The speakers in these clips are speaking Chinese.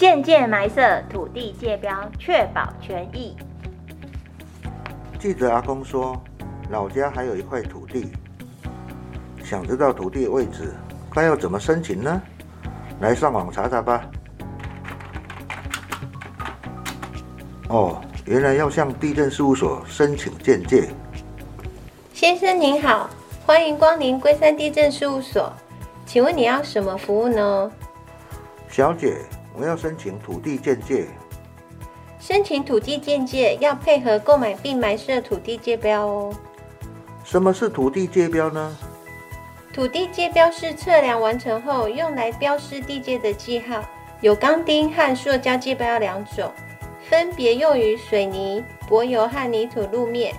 鉴界埋设土地界标，确保权益。记者阿公说，老家还有一块土地，想知道土地位置，该要怎么申请呢？来上网查查吧。哦，原来要向地震事务所申请鉴界。先生您好，欢迎光临龟山地震事务所，请问你要什么服务呢？小姐，我要申请土地鉴界。申请土地鉴界要配合购买并埋设土地界标哦。什么是土地界标呢？土地界标是测量完成后用来标示地界的记号，有钢钉和塑胶界标两种，分别用于水泥、柏油和泥土路面。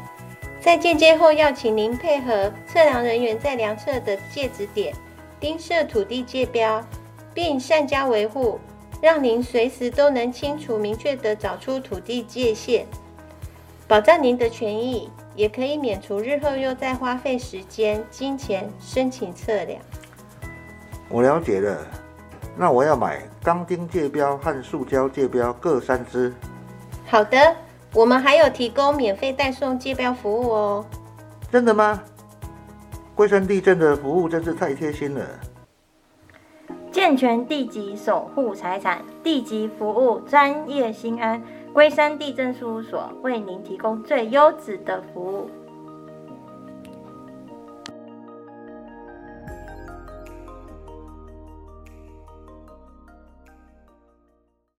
在鉴界后，要请您配合测量人员在量测的界址点钉设土地界标，并善加维护。让您随时都能清楚明确地找出土地界限，保障您的权益，也可以免除日后又再花费时间、金钱申请测量。我了解了，那我要买钢钉界标和塑胶界标各三支。好的，我们还有提供免费代送界标服务哦。真的吗？龟山地政的服务真是太贴心了。健全地籍，守护财产，地籍服务专业心安。龟山地震事务所为您提供最优质的服务。